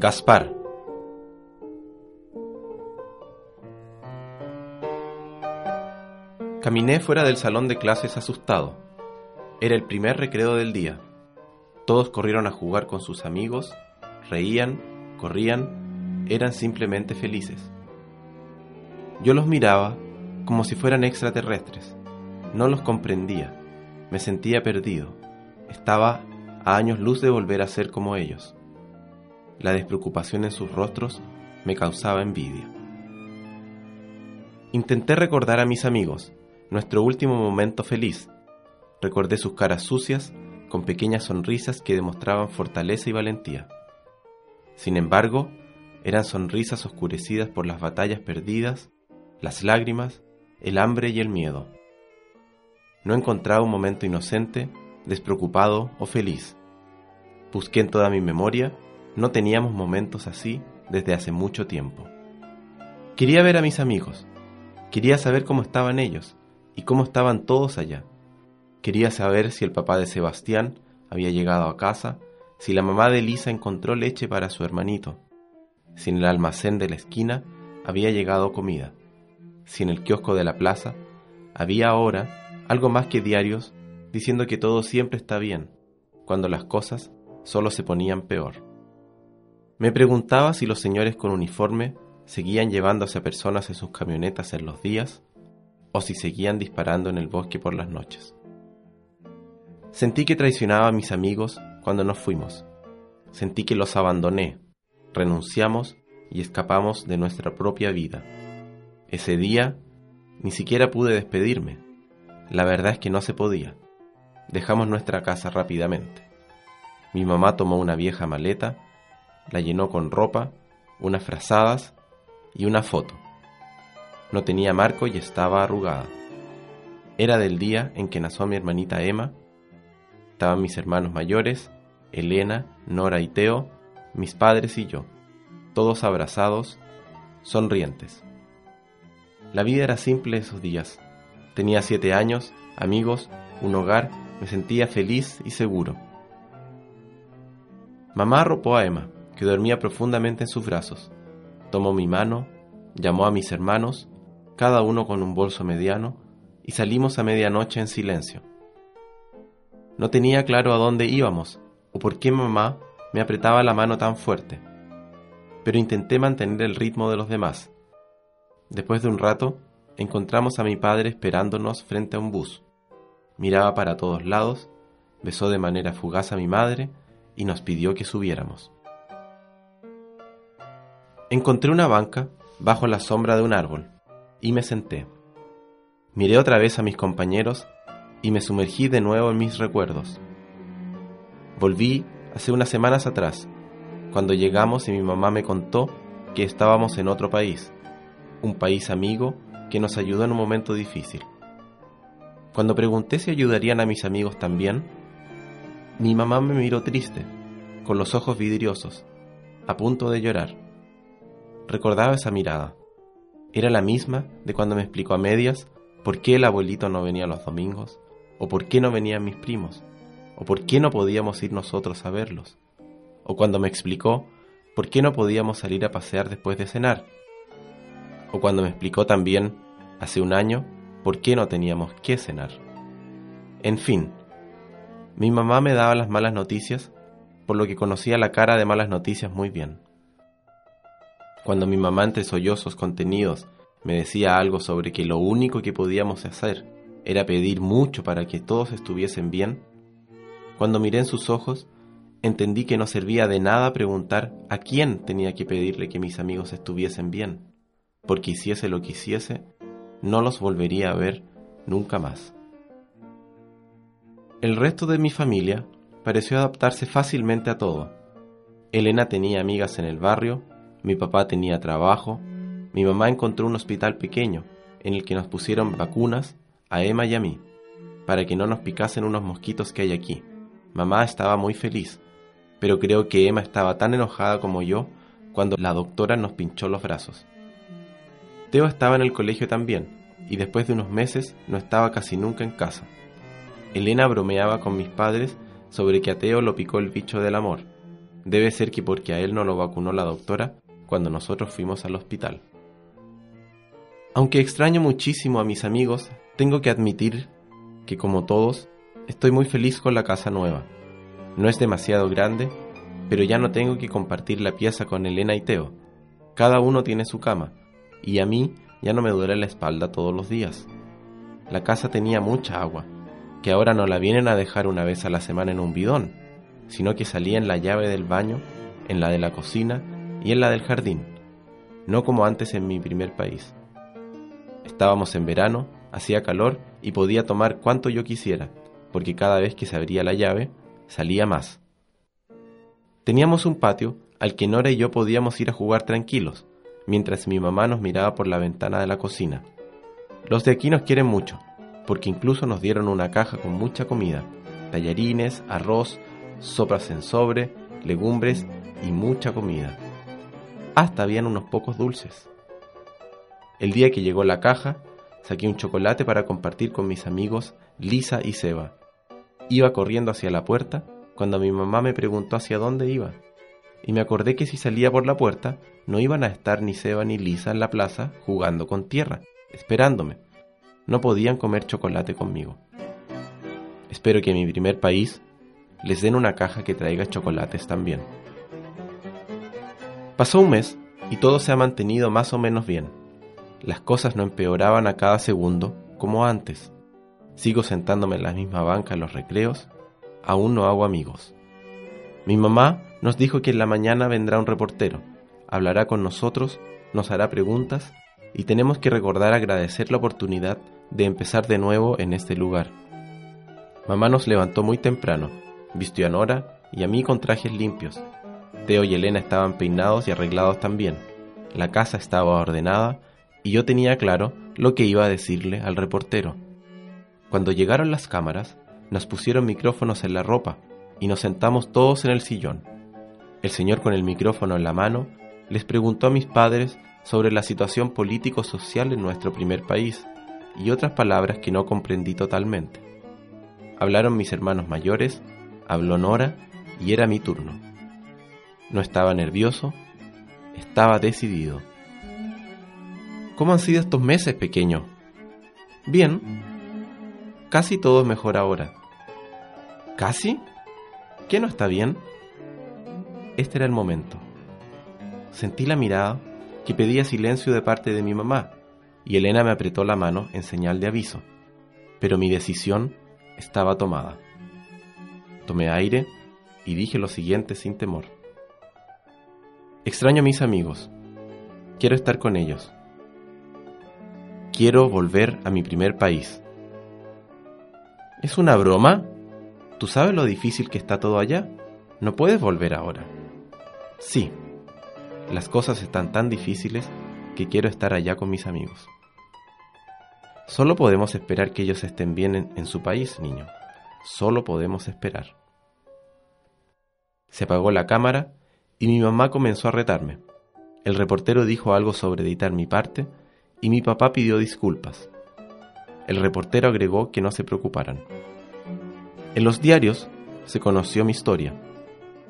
Gaspar. Caminé fuera del salón de clases asustado. Era el primer recreo del día. Todos corrieron a jugar con sus amigos, reían, corrían, eran simplemente felices. Yo los miraba como si fueran extraterrestres. No los comprendía. Me sentía perdido. Estaba a años luz de volver a ser como ellos. La despreocupación en sus rostros me causaba envidia. Intenté recordar a mis amigos, nuestro último momento feliz. Recordé sus caras sucias, con pequeñas sonrisas que demostraban fortaleza y valentía. Sin embargo, eran sonrisas oscurecidas por las batallas perdidas, las lágrimas, el hambre y el miedo. No encontraba un momento inocente, despreocupado o feliz. Busqué en toda mi memoria no teníamos momentos así desde hace mucho tiempo. Quería ver a mis amigos. Quería saber cómo estaban ellos y cómo estaban todos allá. Quería saber si el papá de Sebastián había llegado a casa, si la mamá de Elisa encontró leche para su hermanito, si en el almacén de la esquina había llegado comida, si en el kiosco de la plaza había ahora algo más que diarios diciendo que todo siempre está bien, cuando las cosas solo se ponían peor. Me preguntaba si los señores con uniforme seguían llevándose a personas en sus camionetas en los días o si seguían disparando en el bosque por las noches. Sentí que traicionaba a mis amigos cuando nos fuimos. Sentí que los abandoné, renunciamos y escapamos de nuestra propia vida. Ese día ni siquiera pude despedirme. La verdad es que no se podía. Dejamos nuestra casa rápidamente. Mi mamá tomó una vieja maleta la llenó con ropa, unas frazadas y una foto. No tenía marco y estaba arrugada. Era del día en que nació mi hermanita Emma. Estaban mis hermanos mayores, Elena, Nora y Teo, mis padres y yo, todos abrazados, sonrientes. La vida era simple esos días. Tenía siete años, amigos, un hogar, me sentía feliz y seguro. Mamá arropó a Emma que dormía profundamente en sus brazos. Tomó mi mano, llamó a mis hermanos, cada uno con un bolso mediano, y salimos a medianoche en silencio. No tenía claro a dónde íbamos o por qué mamá me apretaba la mano tan fuerte, pero intenté mantener el ritmo de los demás. Después de un rato, encontramos a mi padre esperándonos frente a un bus. Miraba para todos lados, besó de manera fugaz a mi madre y nos pidió que subiéramos. Encontré una banca bajo la sombra de un árbol y me senté. Miré otra vez a mis compañeros y me sumergí de nuevo en mis recuerdos. Volví hace unas semanas atrás, cuando llegamos y mi mamá me contó que estábamos en otro país, un país amigo que nos ayudó en un momento difícil. Cuando pregunté si ayudarían a mis amigos también, mi mamá me miró triste, con los ojos vidriosos, a punto de llorar. Recordaba esa mirada. Era la misma de cuando me explicó a medias por qué el abuelito no venía los domingos, o por qué no venían mis primos, o por qué no podíamos ir nosotros a verlos, o cuando me explicó por qué no podíamos salir a pasear después de cenar, o cuando me explicó también, hace un año, por qué no teníamos que cenar. En fin, mi mamá me daba las malas noticias, por lo que conocía la cara de malas noticias muy bien. Cuando mi mamá entre sollozos contenidos me decía algo sobre que lo único que podíamos hacer era pedir mucho para que todos estuviesen bien, cuando miré en sus ojos, entendí que no servía de nada preguntar a quién tenía que pedirle que mis amigos estuviesen bien, porque hiciese lo que hiciese, no los volvería a ver nunca más. El resto de mi familia pareció adaptarse fácilmente a todo. Elena tenía amigas en el barrio, mi papá tenía trabajo, mi mamá encontró un hospital pequeño en el que nos pusieron vacunas a Emma y a mí, para que no nos picasen unos mosquitos que hay aquí. Mamá estaba muy feliz, pero creo que Emma estaba tan enojada como yo cuando la doctora nos pinchó los brazos. Teo estaba en el colegio también, y después de unos meses no estaba casi nunca en casa. Elena bromeaba con mis padres sobre que a Teo lo picó el bicho del amor. Debe ser que porque a él no lo vacunó la doctora cuando nosotros fuimos al hospital. Aunque extraño muchísimo a mis amigos, tengo que admitir que como todos, estoy muy feliz con la casa nueva. No es demasiado grande, pero ya no tengo que compartir la pieza con Elena y Teo. Cada uno tiene su cama, y a mí ya no me duele la espalda todos los días. La casa tenía mucha agua, que ahora no la vienen a dejar una vez a la semana en un bidón, sino que salía en la llave del baño, en la de la cocina y en la del jardín, no como antes en mi primer país. Estábamos en verano, hacía calor y podía tomar cuanto yo quisiera, porque cada vez que se abría la llave, salía más. Teníamos un patio al que Nora y yo podíamos ir a jugar tranquilos, mientras mi mamá nos miraba por la ventana de la cocina. Los de aquí nos quieren mucho, porque incluso nos dieron una caja con mucha comida, tallarines, arroz, sopas en sobre, legumbres y mucha comida. Hasta habían unos pocos dulces. El día que llegó la caja, saqué un chocolate para compartir con mis amigos Lisa y Seba. Iba corriendo hacia la puerta cuando mi mamá me preguntó hacia dónde iba y me acordé que si salía por la puerta no iban a estar ni Seba ni Lisa en la plaza jugando con tierra, esperándome. No podían comer chocolate conmigo. Espero que en mi primer país les den una caja que traiga chocolates también. Pasó un mes y todo se ha mantenido más o menos bien. Las cosas no empeoraban a cada segundo como antes. Sigo sentándome en la misma banca en los recreos, aún no hago amigos. Mi mamá nos dijo que en la mañana vendrá un reportero, hablará con nosotros, nos hará preguntas y tenemos que recordar agradecer la oportunidad de empezar de nuevo en este lugar. Mamá nos levantó muy temprano, vistió a Nora y a mí con trajes limpios. Teo y Elena estaban peinados y arreglados también. La casa estaba ordenada y yo tenía claro lo que iba a decirle al reportero. Cuando llegaron las cámaras, nos pusieron micrófonos en la ropa y nos sentamos todos en el sillón. El señor con el micrófono en la mano les preguntó a mis padres sobre la situación político-social en nuestro primer país y otras palabras que no comprendí totalmente. Hablaron mis hermanos mayores, habló Nora y era mi turno. No estaba nervioso, estaba decidido. ¿Cómo han sido estos meses, pequeño? Bien. Casi todo es mejor ahora. ¿Casi? ¿Qué no está bien? Este era el momento. Sentí la mirada que pedía silencio de parte de mi mamá y Elena me apretó la mano en señal de aviso, pero mi decisión estaba tomada. Tomé aire y dije lo siguiente sin temor. Extraño a mis amigos. Quiero estar con ellos. Quiero volver a mi primer país. ¿Es una broma? ¿Tú sabes lo difícil que está todo allá? No puedes volver ahora. Sí, las cosas están tan difíciles que quiero estar allá con mis amigos. Solo podemos esperar que ellos estén bien en, su país, niño. Solo podemos esperar. Se apagó la cámara y mi mamá comenzó a retarme. El reportero dijo algo sobre editar mi parte y mi papá pidió disculpas. El reportero agregó que no se preocuparan. En los diarios se conoció mi historia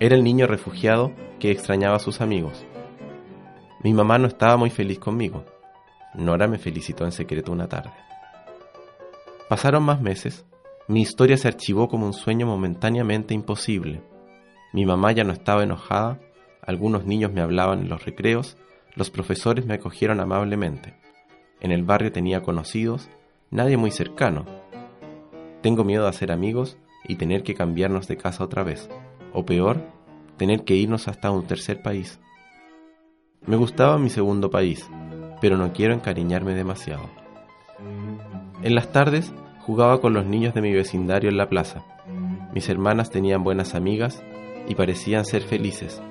era el niño refugiado que extrañaba a sus amigos. Mi mamá no estaba muy feliz conmigo. Nora me felicitó en secreto una tarde. Pasaron más meses. Mi historia se archivó como un sueño momentáneamente imposible. Mi mamá ya no estaba enojada, algunos niños me hablaban en los recreos, los profesores me acogieron amablemente. En el barrio tenía conocidos, nadie muy cercano. Tengo miedo de hacer amigos y tener que cambiarnos de casa otra vez o peor, tener que irnos hasta un tercer país. Me gustaba mi segundo país, pero no quiero encariñarme demasiado. En las tardes jugaba con los niños de mi vecindario en la plaza, Mis hermanas tenían buenas amigas y parecían ser felices.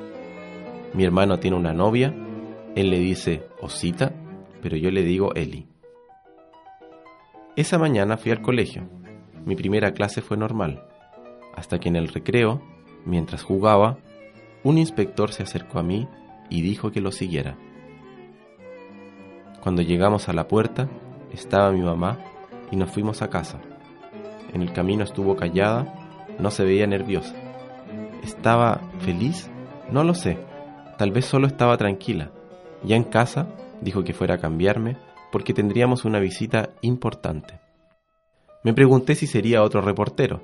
Mi hermano tiene una novia, él le dice Osita, pero yo le digo Eli. Esa mañana fui al colegio. Mi primera clase fue normal, hasta que en el recreo, mientras jugaba, un inspector se acercó a mí y dijo que lo siguiera. Cuando llegamos a la puerta, estaba mi mamá y nos fuimos a casa. En el camino estuvo callada, no se veía nerviosa. ¿Estaba feliz? No lo sé. Tal vez solo estaba tranquila. Ya en casa, dijo que fuera a cambiarme porque tendríamos una visita importante. Me pregunté si sería otro reportero.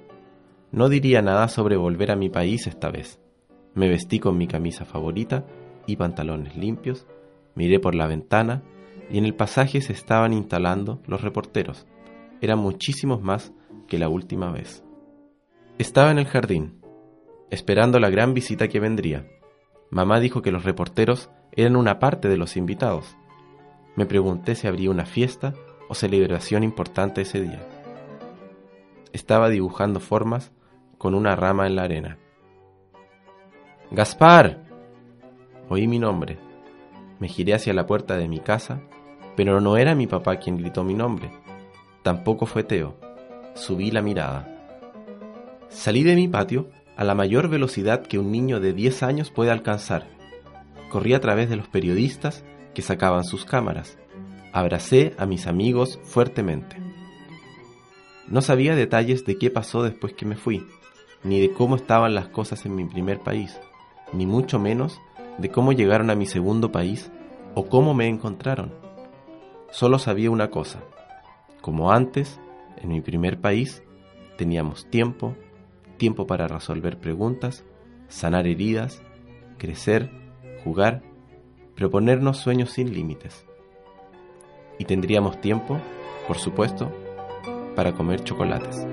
No diría nada sobre volver a mi país esta vez. Me vestí con mi camisa favorita y pantalones limpios, miré por la ventana y en el pasaje se estaban instalando los reporteros. Eran muchísimos más que la última vez. Estaba en el jardín, esperando la gran visita que vendría. Mamá dijo que los reporteros eran una parte de los invitados. Me pregunté si habría una fiesta o celebración importante ese día. Estaba dibujando formas con una rama en la arena. Gaspar. Oí mi nombre. Me giré hacia la puerta de mi casa, pero no era mi papá quien gritó mi nombre. Tampoco fue Teo. Subí la mirada. Salí de mi patio a la mayor velocidad que un niño de 10 años puede alcanzar. Corrí a través de los periodistas que sacaban sus cámaras. Abracé a mis amigos fuertemente. No sabía detalles de qué pasó después que me fui, ni de cómo estaban las cosas en mi primer país ni mucho menos de cómo llegaron a mi segundo país o cómo me encontraron. Solo sabía una cosa. Como antes, en mi primer país, teníamos tiempo, tiempo para resolver preguntas, sanar heridas, crecer, jugar, proponernos sueños sin límites. Y tendríamos tiempo, por supuesto, para comer chocolates.